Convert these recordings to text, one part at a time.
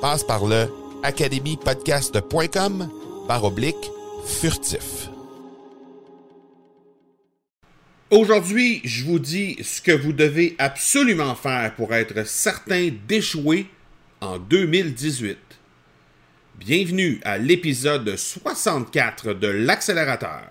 Passe par le academypodcast.com par oblique furtif. Aujourd'hui, je vous dis ce que vous devez absolument faire pour être certain d'échouer en 2018. Bienvenue à l'épisode 64 de l'accélérateur.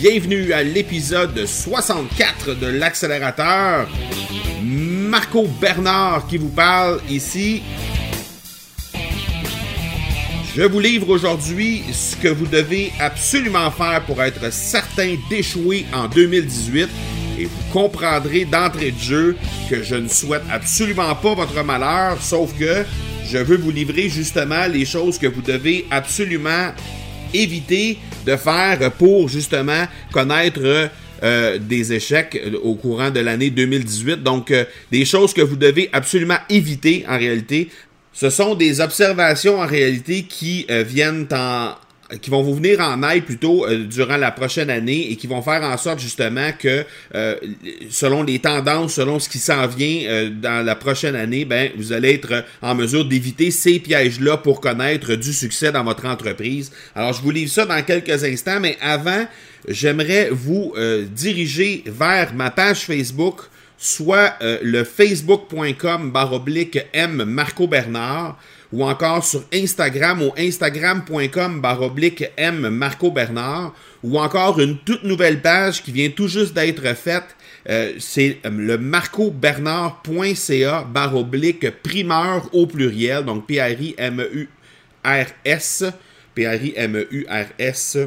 Bienvenue à l'épisode 64 de l'accélérateur. Marco Bernard qui vous parle ici. Je vous livre aujourd'hui ce que vous devez absolument faire pour être certain d'échouer en 2018 et vous comprendrez d'entrée de jeu que je ne souhaite absolument pas votre malheur, sauf que je veux vous livrer justement les choses que vous devez absolument éviter de faire pour justement connaître euh, des échecs au courant de l'année 2018. Donc, euh, des choses que vous devez absolument éviter en réalité. Ce sont des observations en réalité qui euh, viennent en, qui vont vous venir en aide plutôt euh, durant la prochaine année et qui vont faire en sorte justement que euh, selon les tendances, selon ce qui s'en vient euh, dans la prochaine année, ben vous allez être en mesure d'éviter ces pièges-là pour connaître du succès dans votre entreprise. Alors je vous livre ça dans quelques instants, mais avant, j'aimerais vous diriger vers ma page Facebook soit le facebook.com baroblique M Marco Bernard ou encore sur Instagram au instagram.com baroblique M Marco Bernard ou encore une toute nouvelle page qui vient tout juste d'être faite. Euh, c'est euh, le marcobernard.ca baroblique primeur au pluriel, donc P-R-I-M-E-U-R-S, P-R-I-M-E-U-R-S,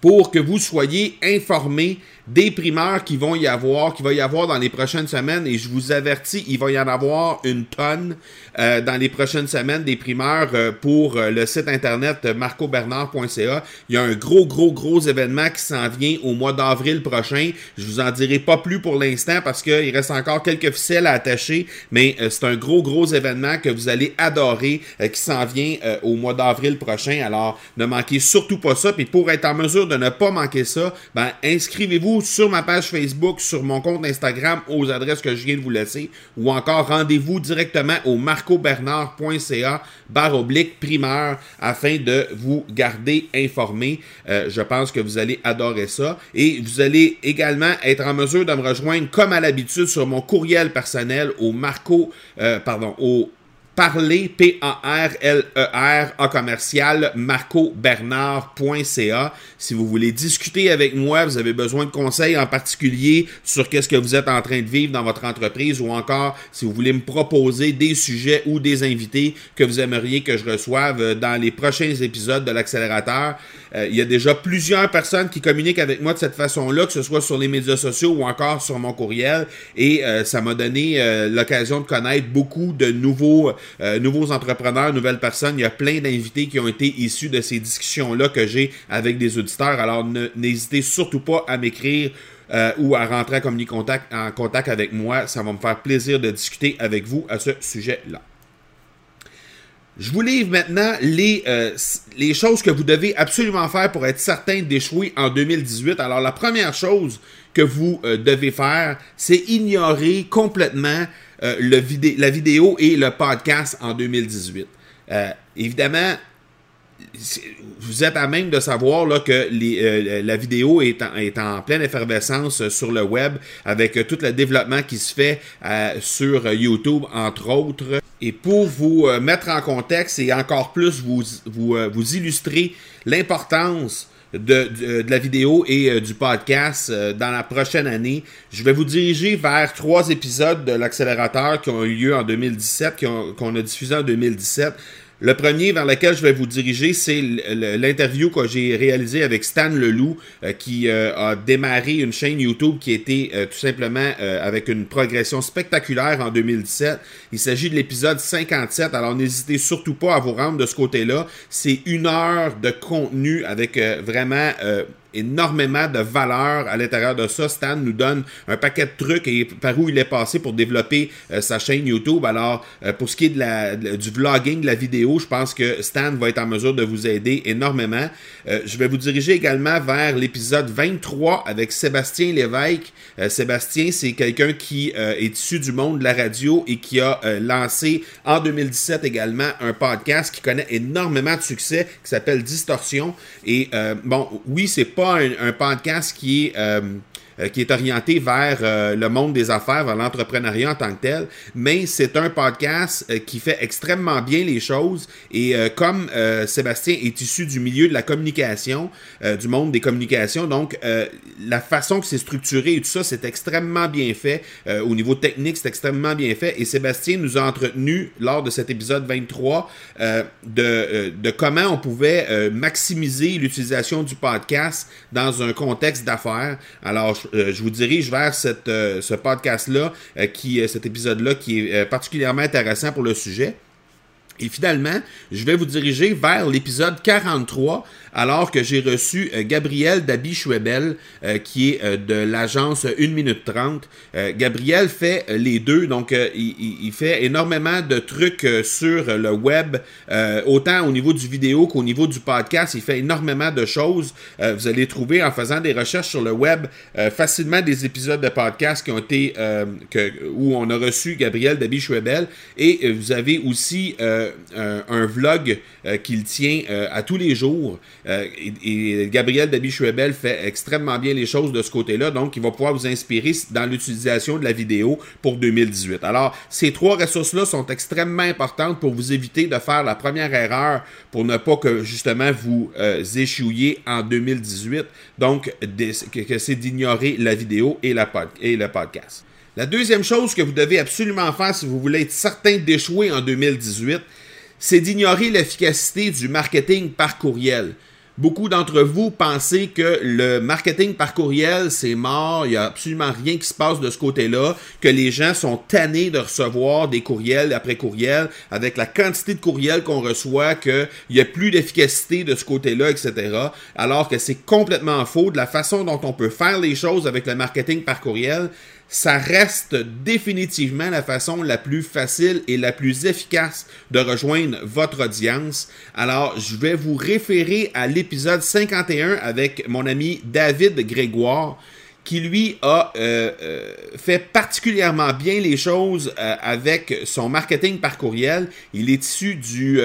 pour que vous soyez informés des primeurs qui vont y avoir, qui va y avoir dans les prochaines semaines, et je vous avertis, il va y en avoir une tonne euh, dans les prochaines semaines des primeurs euh, pour euh, le site internet marcobernard.ca. Il y a un gros, gros, gros événement qui s'en vient au mois d'avril prochain. Je vous en dirai pas plus pour l'instant parce qu'il reste encore quelques ficelles à attacher, mais c'est un gros, gros événement que vous allez adorer qui s'en vient au mois d'avril prochain. Alors, ne manquez surtout pas ça. Puis pour être en mesure de ne pas manquer ça, ben, inscrivez-vous sur ma page Facebook, sur mon compte Instagram aux adresses que je viens de vous laisser, ou encore rendez-vous directement au marcobernard.ca barre oblique primeur afin de vous garder informé. Euh, je pense que vous allez adorer ça. Et vous allez également être en mesure de me rejoindre comme à l'habitude sur mon courriel personnel au marco, euh, pardon, au parler, P-A-R-L-E-R, A commercial, marcobernard.ca. Si vous voulez discuter avec moi, vous avez besoin de conseils en particulier sur qu'est-ce que vous êtes en train de vivre dans votre entreprise ou encore si vous voulez me proposer des sujets ou des invités que vous aimeriez que je reçoive dans les prochains épisodes de l'accélérateur. Euh, il y a déjà plusieurs personnes qui communiquent avec moi de cette façon-là, que ce soit sur les médias sociaux ou encore sur mon courriel. Et euh, ça m'a donné euh, l'occasion de connaître beaucoup de nouveaux euh, nouveaux entrepreneurs, nouvelles personnes. Il y a plein d'invités qui ont été issus de ces discussions-là que j'ai avec des auditeurs. Alors n'hésitez surtout pas à m'écrire euh, ou à rentrer en contact, avec moi. Ça va me faire plaisir de discuter avec vous à ce sujet-là. Je vous livre maintenant les, euh, les choses que vous devez absolument faire pour être certain d'échouer en 2018. Alors la première chose que vous devez faire, c'est ignorer complètement euh, le la vidéo et le podcast en 2018. Euh, évidemment, vous êtes à même de savoir là, que euh, la vidéo est en, est en, pleine effervescence sur le web avec tout le développement qui se fait sur YouTube, entre autres. Et pour vous mettre en contexte et encore plus vous, vous illustrer l'importance de, la vidéo et euh, du podcast euh, dans la prochaine année. Je vais vous diriger vers trois épisodes de l'accélérateur qui ont eu lieu en 2017, qu'on a diffusé en 2017. Le premier vers lequel je vais vous diriger, c'est l'interview que j'ai réalisée avec Stan Leloup, euh, qui euh, a démarré une chaîne YouTube qui était euh, tout simplement avec une progression spectaculaire en 2017. Il s'agit de l'épisode 57, alors n'hésitez surtout pas à vous rendre de ce côté-là. C'est une heure de contenu avec vraiment énormément de valeur à l'intérieur de ça. Stan nous donne un paquet de trucs et par où il est passé pour développer euh, sa chaîne YouTube. Alors, euh, pour ce qui est de la, du vlogging, de la vidéo, je pense que Stan va être en mesure de vous aider énormément. Euh, je vais vous diriger également vers l'épisode 23 avec Sébastien Lévesque. Sébastien, c'est quelqu'un qui est issu du monde de la radio et qui a lancé en 2017 également un podcast qui connaît énormément de succès qui s'appelle Distorsion. Et bon, oui, c'est pas un, podcast qui est euh, qui est orienté vers euh, le monde des affaires, vers l'entrepreneuriat en tant que tel, mais c'est un podcast euh, qui fait extrêmement bien les choses et comme Sébastien est issu du milieu de la communication, du monde des communications, donc la façon que c'est structuré et tout ça, c'est extrêmement bien fait. au niveau technique, c'est extrêmement bien fait et Sébastien nous a entretenu lors de cet épisode 23 de, de comment on pouvait maximiser l'utilisation du podcast dans un contexte d'affaires. Alors, euh, je vous dirige vers cette, euh, ce podcast-là, euh, qui, cet épisode-là, qui est particulièrement intéressant pour le sujet. Et finalement, je vais vous diriger vers l'épisode 43, alors que j'ai reçu euh, Gabriel Dabi-Schwebel, euh, qui est euh, de l'agence 1 minute 30. Gabriel fait les deux, donc il, fait énormément de trucs sur le web, autant au niveau du vidéo qu'au niveau du podcast. Il fait énormément de choses. vous allez trouver en faisant des recherches sur le web facilement des épisodes de podcast qui ont été où on a reçu Gabriel Dabi-Schwebel. Et vous avez aussi un, vlog qu'il tient à tous les jours. Euh, et, Gabriel Dabi-Schwebel fait extrêmement bien les choses de ce côté-là, donc il va pouvoir vous inspirer dans l'utilisation de la vidéo pour 2018. Alors, ces trois ressources-là sont extrêmement importantes pour vous éviter de faire la première erreur pour ne pas que justement vous euh, échouiez en 2018. Donc, c'est d'ignorer la vidéo et, la et le podcast. La deuxième chose que vous devez absolument faire si vous voulez être certain d'échouer en 2018, c'est d'ignorer l'efficacité du marketing par courriel. Beaucoup d'entre vous pensez que le marketing par courriel, c'est mort, il n'y a absolument rien qui se passe de ce côté-là, que les gens sont tannés de recevoir des courriels après courriels, avec la quantité de courriels qu'on reçoit, qu'il n'y a plus d'efficacité de ce côté-là, etc. Alors que c'est complètement faux de la façon dont on peut faire les choses avec le marketing par courriel ça reste définitivement la façon la plus facile et la plus efficace de rejoindre votre audience. Alors, je vais vous référer à l'épisode 51 avec mon ami David Grégoire qui lui a euh, euh, fait particulièrement bien les choses euh, avec son marketing par courriel. Il est issu du,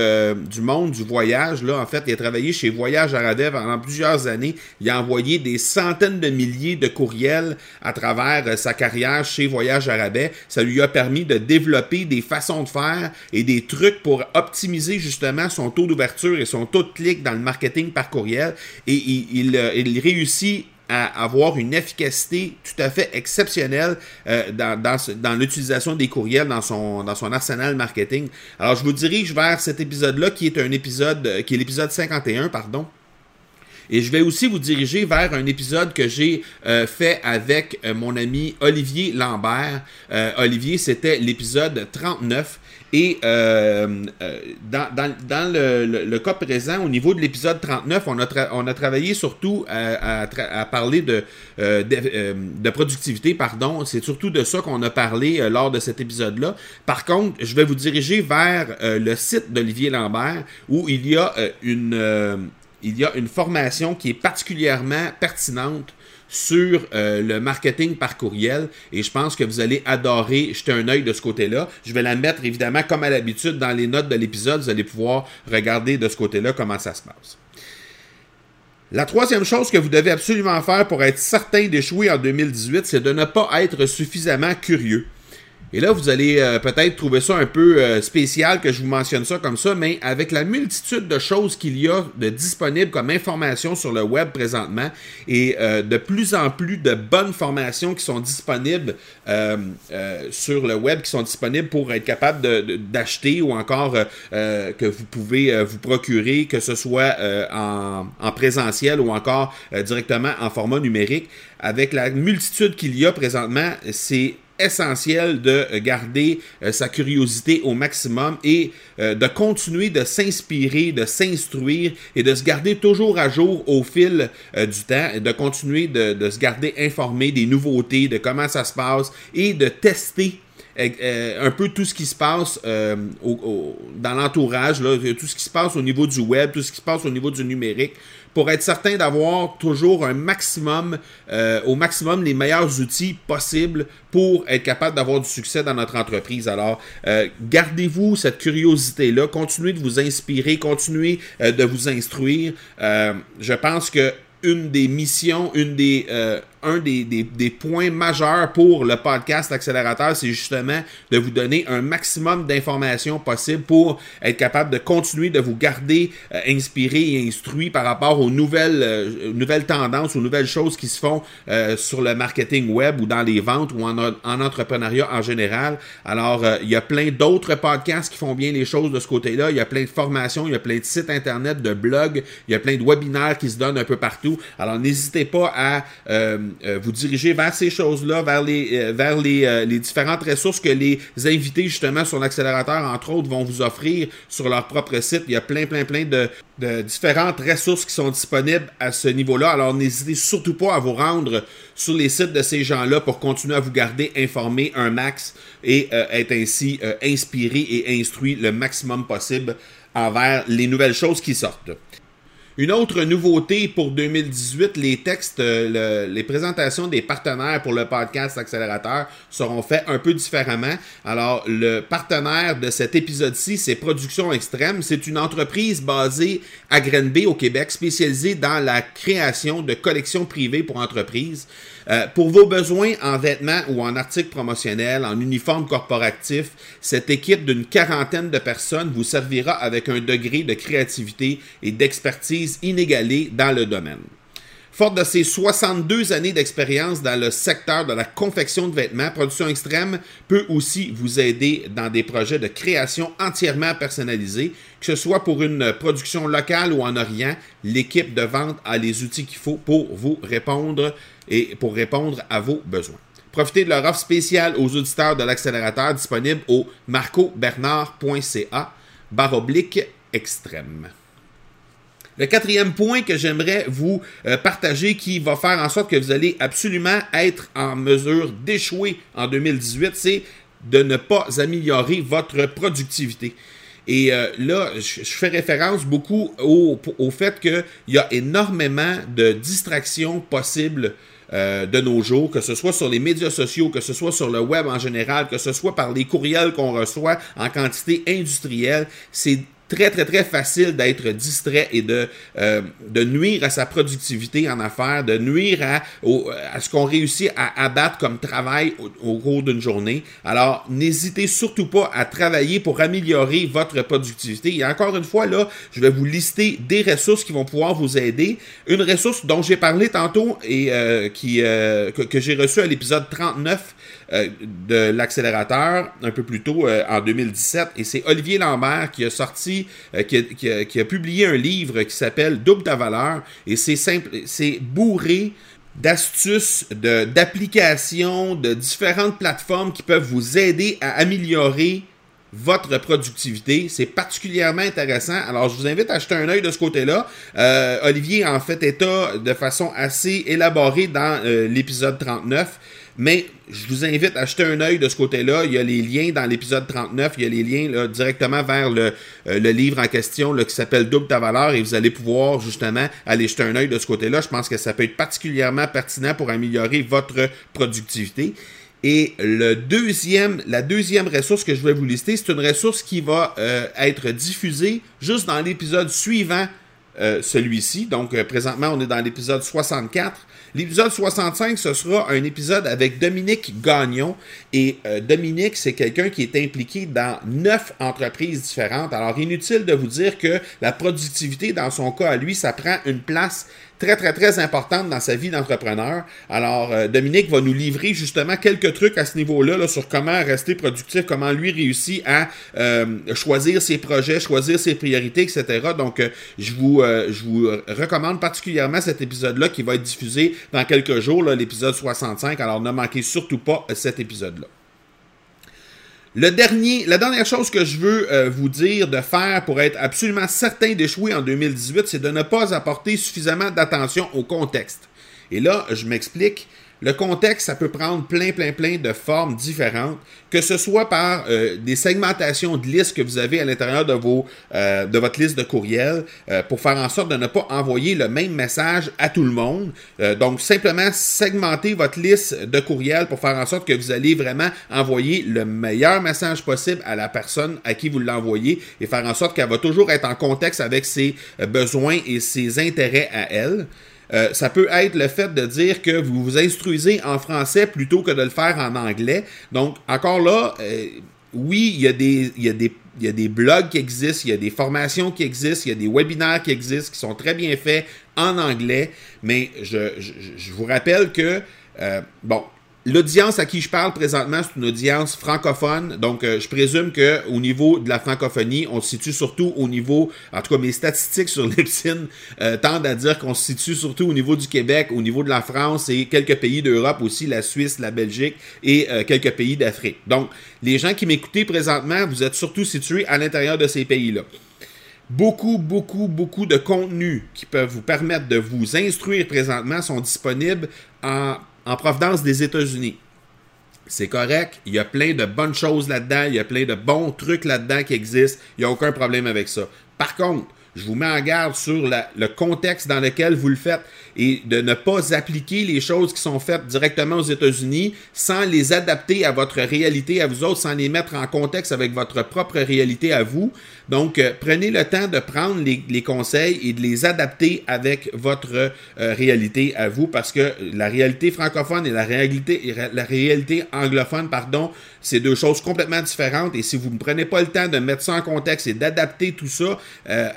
du monde du voyage. Là, en fait, il a travaillé chez Voyage Aradet pendant plusieurs années. Il a envoyé des centaines de milliers de courriels à travers sa carrière chez Voyage Arabais. Ça lui a permis de développer des façons de faire et des trucs pour optimiser justement son taux d'ouverture et son taux de clic dans le marketing par courriel. Et il réussit à avoir une efficacité tout à fait exceptionnelle euh, dans, dans, dans l'utilisation des courriels dans son, dans son arsenal marketing. Alors, je vous dirige vers cet épisode-là qui est un épisode, euh, qui est l'épisode 51, pardon. Et je vais aussi vous diriger vers un épisode que j'ai euh, fait avec euh, mon ami Olivier Lambert. Euh, Olivier, c'était l'épisode 39. Et dans, le, cas présent, au niveau de l'épisode 39, on a, on a travaillé surtout à, parler de, de, productivité. pardon. C'est surtout de ça qu'on a parlé lors de cet épisode-là. Par contre, je vais vous diriger vers le site d'Olivier Lambert où il y a une il y a une formation qui est particulièrement pertinente sur euh, le marketing par courriel et je pense que vous allez adorer jeter un œil de ce côté-là. Je vais la mettre évidemment comme à l'habitude dans les notes de l'épisode. Vous allez pouvoir regarder de ce côté-là comment ça se passe. La troisième chose que vous devez absolument faire pour être certain d'échouer en 2018, c'est de ne pas être suffisamment curieux. Et là, vous allez euh, peut-être trouver ça un peu euh, spécial que je vous mentionne ça comme ça, mais avec la multitude de choses qu'il y a de disponibles comme information sur le web présentement et euh, de plus en plus de bonnes formations qui sont disponibles sur le web, qui sont disponibles pour être capable d'acheter ou encore que vous pouvez vous procurer, que ce soit en, en, présentiel ou encore directement en format numérique. Avec la multitude qu'il y a présentement, c'est essentiel de garder euh, sa curiosité au maximum et euh, de continuer de s'inspirer, de s'instruire et de se garder toujours à jour au fil euh, du temps, de continuer de, se garder informé des nouveautés, de comment ça se passe et de tester un peu tout ce qui se passe au, dans l'entourage, tout ce qui se passe au niveau du web, tout ce qui se passe au niveau du numérique, pour être certain d'avoir toujours un maximum, euh, au maximum les meilleurs outils possibles pour être capable d'avoir du succès dans notre entreprise. Alors, euh, gardez-vous cette curiosité-là, continuez de vous inspirer, continuez euh, de vous instruire. Euh, je pense que une des missions, une des, euh, un des, des, des, points majeurs pour le podcast Accélérateur, c'est justement de vous donner un maximum d'informations possibles pour être capable de continuer de vous garder euh, inspiré et instruit par rapport aux nouvelles, euh, nouvelles tendances, aux nouvelles choses qui se font euh, sur le marketing web ou dans les ventes ou en, en entrepreneuriat en général. Alors, euh, il y a plein d'autres podcasts qui font bien les choses de ce côté-là. Il y a plein de formations, il y a plein de sites internet, de blogs, il y a plein de webinaires qui se donnent un peu partout alors, n'hésitez pas à euh, vous diriger vers ces choses-là, vers les, euh, les, euh, différentes ressources que les invités, justement, sur l'accélérateur, entre autres, vont vous offrir sur leur propre site. Il y a plein, plein, plein de, différentes ressources qui sont disponibles à ce niveau-là. Alors, n'hésitez surtout pas à vous rendre sur les sites de ces gens-là pour continuer à vous garder informé un max et euh, être ainsi euh, inspiré et instruit le maximum possible envers les nouvelles choses qui sortent. Une autre nouveauté pour 2018, les textes, euh, le, les présentations des partenaires pour le podcast Accélérateur seront faits un peu différemment. Alors, le partenaire de cet épisode-ci, c'est Production Extrême. C'est une entreprise basée à Grenby, au Québec, spécialisée dans la création de collections privées pour entreprises. Euh, pour vos besoins en vêtements ou en articles promotionnels, en uniforme corporatif, cette équipe d'une quarantaine de personnes vous servira avec un degré de créativité et d'expertise inégalé dans le domaine. Forte de ses 62 années d'expérience dans le secteur de la confection de vêtements, Production Extrême peut aussi vous aider dans des projets de création entièrement personnalisés, que ce soit pour une production locale ou en Orient. L'équipe de vente a les outils qu'il faut pour vous répondre et pour répondre à vos besoins. Profitez de leur offre spéciale aux auditeurs de l'accélérateur disponible au marcobernard.ca baroblique extrême. Le quatrième point que j'aimerais vous euh, partager qui va faire en sorte que vous allez absolument être en mesure d'échouer en 2018, c'est de ne pas améliorer votre productivité. Et euh, là, je, fais référence beaucoup au, au fait qu'il y a énormément de distractions possibles de nos jours, que ce soit sur les médias sociaux, que ce soit sur le web en général, que ce soit par les courriels qu'on reçoit en quantité industrielle. C'est très, très, très facile d'être distrait et de, euh, de nuire à sa productivité en affaires, de nuire à, à ce qu'on réussit à abattre comme travail au, cours d'une journée. Alors, n'hésitez surtout pas à travailler pour améliorer votre productivité. Et encore une fois, là, je vais vous lister des ressources qui vont pouvoir vous aider. Une ressource dont j'ai parlé tantôt et euh, qui, euh, que, que j'ai reçue à l'épisode 39 euh, de l'accélérateur un peu plus tôt euh, en 2017. Et c'est Olivier Lambert qui a sorti, euh, qui, a, publié un livre qui s'appelle Double ta valeur. Et c'est simple, c'est bourré d'astuces, d'applications, de, différentes plateformes qui peuvent vous aider à améliorer votre productivité. C'est particulièrement intéressant. Alors, je vous invite à jeter un œil de ce côté-là. Olivier en fait état de façon assez élaborée dans l'épisode 39. Mais je vous invite à jeter un œil de ce côté-là. Il y a les liens dans l'épisode 39. Il y a les liens directement vers le, euh, le, livre en question qui s'appelle Double ta valeur et vous allez pouvoir justement aller jeter un œil de ce côté-là. Je pense que ça peut être particulièrement pertinent pour améliorer votre productivité. Et le deuxième, la deuxième ressource que je vais vous lister, c'est une ressource qui va euh, être diffusée juste dans l'épisode suivant euh, celui-ci. Donc, présentement, on est dans l'épisode 64. L'épisode 65, ce sera un épisode avec Dominique Gagnon. Et euh, Dominique, c'est quelqu'un qui est impliqué dans neuf entreprises différentes. Alors, inutile de vous dire que la productivité, dans son cas à lui, ça prend une place très, très, très importante dans sa vie d'entrepreneur. Alors, euh, Dominique va nous livrer justement quelques trucs à ce niveau-là sur comment rester productif, comment lui réussit à euh, choisir ses projets, choisir ses priorités, etc. Donc, euh, je, vous, je vous recommande particulièrement cet épisode-là qui va être diffusé dans quelques jours, l'épisode 65. Alors, ne manquez surtout pas cet épisode-là. La dernière chose que je veux euh, vous dire de faire pour être absolument certain d'échouer en 2018, c'est de ne pas apporter suffisamment d'attention au contexte. Et là, je m'explique. Le contexte, ça peut prendre plein, plein, plein de formes différentes, que ce soit par euh, des segmentations de listes que vous avez à l'intérieur de, euh, de votre liste de courriels euh, pour faire en sorte de ne pas envoyer le même message à tout le monde. donc, simplement segmenter votre liste de courriels pour faire en sorte que vous allez vraiment envoyer le meilleur message possible à la personne à qui vous l'envoyez et faire en sorte qu'elle va toujours être en contexte avec ses besoins et ses intérêts à elle. Euh, ça peut être le fait de dire que vous vous instruisez en français plutôt que de le faire en anglais. Donc, encore là, euh, oui, il y, a des, y y a des blogs qui existent, il y a des formations qui existent, il y a des webinaires qui existent, qui sont très bien faits en anglais, mais je vous rappelle que, euh, bon, L'audience à qui je parle présentement, c'est une audience francophone. Donc, euh, je présume qu'au niveau de la francophonie, on se situe surtout au niveau, en tout cas, mes statistiques sur l'Epsine euh, tendent à dire qu'on se situe surtout au niveau du Québec, au niveau de la France et quelques pays d'Europe aussi, la Suisse, la Belgique et euh, quelques pays d'Afrique. Donc, les gens qui m'écoutent présentement, vous êtes surtout situés à l'intérieur de ces pays-là beaucoup, beaucoup, beaucoup de contenus qui peuvent vous permettre de vous instruire présentement sont disponibles en en provenance des États-Unis. C'est correct, il y a plein de bonnes choses là-dedans, il y a plein de bons trucs là-dedans qui existent, il n'y a aucun problème avec ça. Par contre, je vous mets en garde sur le contexte dans lequel vous le faites et de ne pas appliquer les choses qui sont faites directement aux États-Unis sans les adapter à votre réalité à vous autres, sans les mettre en contexte avec votre propre réalité à vous. Donc, euh, prenez le temps de prendre les, conseils et de les adapter avec votre euh, réalité à vous parce que la réalité francophone et la réalité, la réalité anglophone, pardon, c'est deux choses complètement différentes. Et si vous ne prenez pas le temps de mettre ça en contexte et d'adapter tout ça, euh,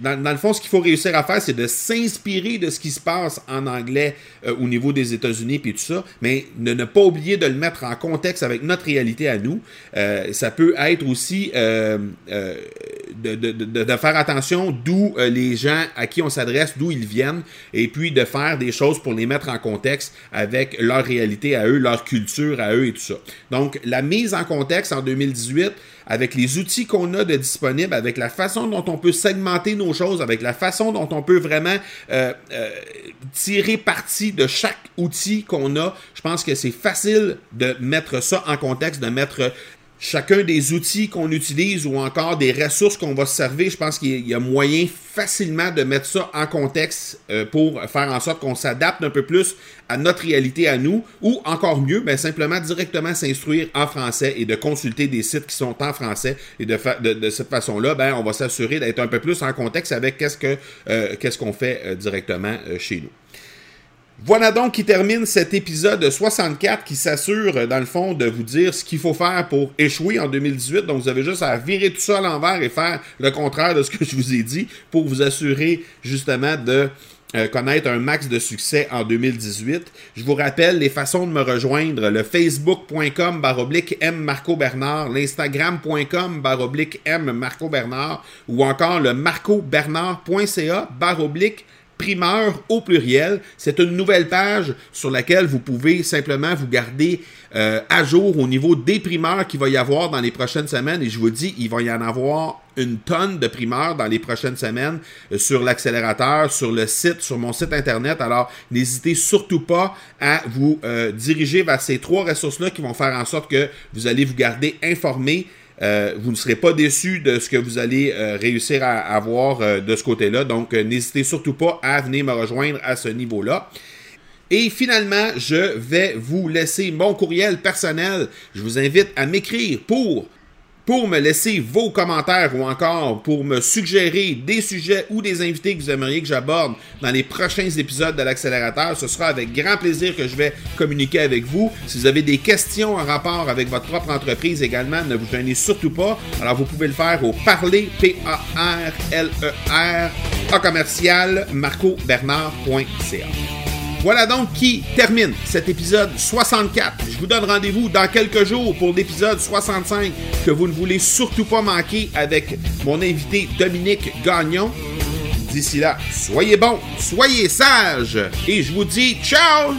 dans, dans, le fond, ce qu'il faut réussir à faire, c'est de s'inspirer de ce qui se passe en anglais euh, au niveau des États-Unis puis tout ça, mais de ne pas oublier de le mettre en contexte avec notre réalité à nous. Euh, ça peut être aussi euh, de, de, de, faire attention d'où les gens à qui on s'adresse, d'où ils viennent, et puis de faire des choses pour les mettre en contexte avec leur réalité à eux, leur culture à eux et tout ça. Donc, la mise en contexte en 2018, avec les outils qu'on a de disponibles, avec la façon dont on peut segmenter nos choses, avec la façon dont on peut vraiment euh, euh, tirer parti de chaque outil qu'on a, je pense que c'est facile de mettre ça en contexte, de mettre chacun des outils qu'on utilise ou encore des ressources qu'on va se servir, je pense qu'il y a moyen facilement de mettre ça en contexte euh, pour faire en sorte qu'on s'adapte un peu plus à notre réalité à nous ou encore mieux, ben, simplement directement s'instruire en français et de consulter des sites qui sont en français et de, de, cette façon-là, ben, on va s'assurer d'être un peu plus en contexte avec qu'est-ce que euh, qu'est-ce qu'on fait euh, directement chez nous. Voilà donc qui termine cet épisode 64 qui s'assure, dans le fond, de vous dire ce qu'il faut faire pour échouer en 2018. Donc, vous avez juste à virer tout ça à l'envers et faire le contraire de ce que je vous ai dit pour vous assurer justement de euh, connaître un max de succès en 2018. Je vous rappelle les façons de me rejoindre, le facebook.com baroblique M Marco Bernard, l'instagram.com baroblique M Marco Bernard ou encore le marcobernard.ca baroblique primeur au pluriel. C'est une nouvelle page sur laquelle vous pouvez simplement vous garder euh, à jour au niveau des primeurs qu'il va y avoir dans les prochaines semaines. Et je vous dis, il va y en avoir une tonne de primeurs dans les prochaines semaines euh, sur l'accélérateur, sur le site, sur mon site internet. Alors, n'hésitez surtout pas à vous euh, diriger vers ces trois ressources-là qui vont faire en sorte que vous allez vous garder informé euh, vous ne serez pas déçu de ce que vous allez euh, réussir à avoir euh, de ce côté-là. Donc, n'hésitez surtout pas à venir me rejoindre à ce niveau-là. Et finalement, je vais vous laisser mon courriel personnel. Je vous invite à m'écrire pour pour me laisser vos commentaires ou encore pour me suggérer des sujets ou des invités que vous aimeriez que j'aborde dans les prochains épisodes de l'accélérateur. Ce sera avec grand plaisir que je vais communiquer avec vous. Si vous avez des questions en rapport avec votre propre entreprise également, ne vous gênez surtout pas. Alors vous pouvez le faire au parler, P-A-R-L-E-R, A commercial, marcobernard.ca. Voilà donc qui termine cet épisode 64. Je vous donne rendez-vous dans quelques jours pour l'épisode 65 que vous ne voulez surtout pas manquer avec mon invité Dominique Gagnon. D'ici là, soyez bons, soyez sages et je vous dis ciao